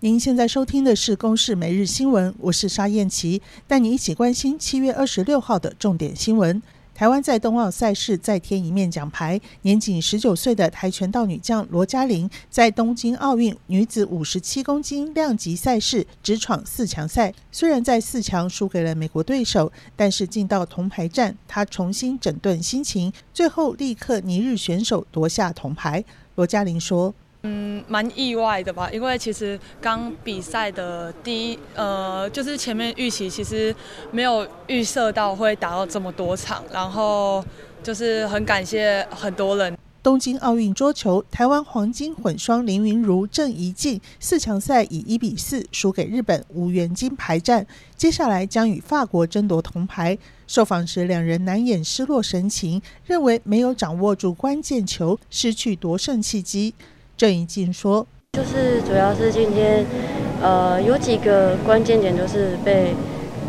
您现在收听的是《公视每日新闻》，我是沙燕琪，带你一起关心七月二十六号的重点新闻。台湾在冬奥赛事再添一面奖牌，年仅十九岁的跆拳道女将罗嘉玲在东京奥运女子五十七公斤量级赛事直闯四强赛，虽然在四强输给了美国对手，但是进到铜牌战，她重新整顿心情，最后力克尼日选手夺下铜牌。罗嘉玲说。嗯，蛮意外的吧，因为其实刚比赛的第一，呃，就是前面预期其实没有预设到会打到这么多场，然后就是很感谢很多人。东京奥运桌球，台湾黄金混双林云如郑怡静四强赛以一比四输给日本，无缘金牌战，接下来将与法国争夺铜牌。受访时，两人难掩失落神情，认为没有掌握住关键球，失去夺胜契机。郑怡静说：“就是主要是今天，呃，有几个关键点就是被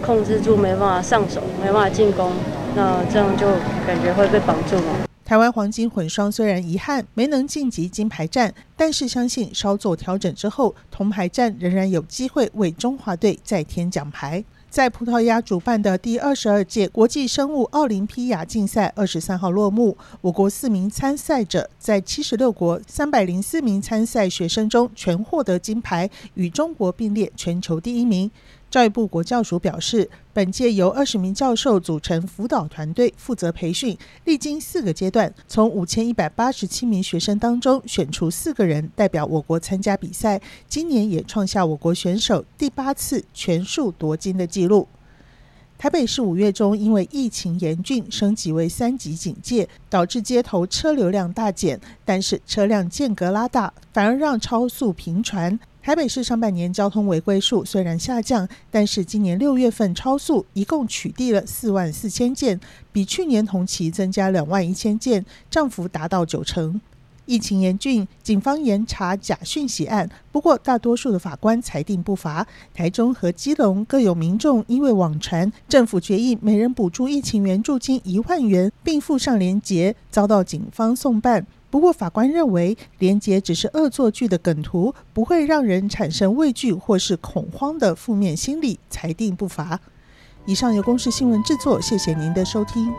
控制住，没办法上手，没办法进攻，那这样就感觉会被绑住嘛。”台湾黄金混双虽然遗憾没能晋级金牌战，但是相信稍作调整之后，铜牌战仍然有机会为中华队再添奖牌。在葡萄牙主办的第二十二届国际生物奥林匹亚竞赛二十三号落幕，我国四名参赛者在七十六国三百零四名参赛学生中全获得金牌，与中国并列全球第一名。教育部国教署表示，本届由二十名教授组成辅导团队负责培训，历经四个阶段，从五千一百八十七名学生当中选出四个人代表我国参加比赛。今年也创下我国选手第八次全数夺金的纪记录。台北市五月中因为疫情严峻，升级为三级警戒，导致街头车流量大减，但是车辆间隔拉大，反而让超速频传。台北市上半年交通违规数虽然下降，但是今年六月份超速一共取缔了四万四千件，比去年同期增加两万一千件，涨幅达到九成。疫情严峻，警方严查假讯息案，不过大多数的法官裁定不罚。台中和基隆各有民众因为网传政府决议每人补助疫情援助金一万元，并附上连结，遭到警方送办。不过，法官认为连结只是恶作剧的梗图，不会让人产生畏惧或是恐慌的负面心理，裁定不罚。以上由公视新闻制作，谢谢您的收听。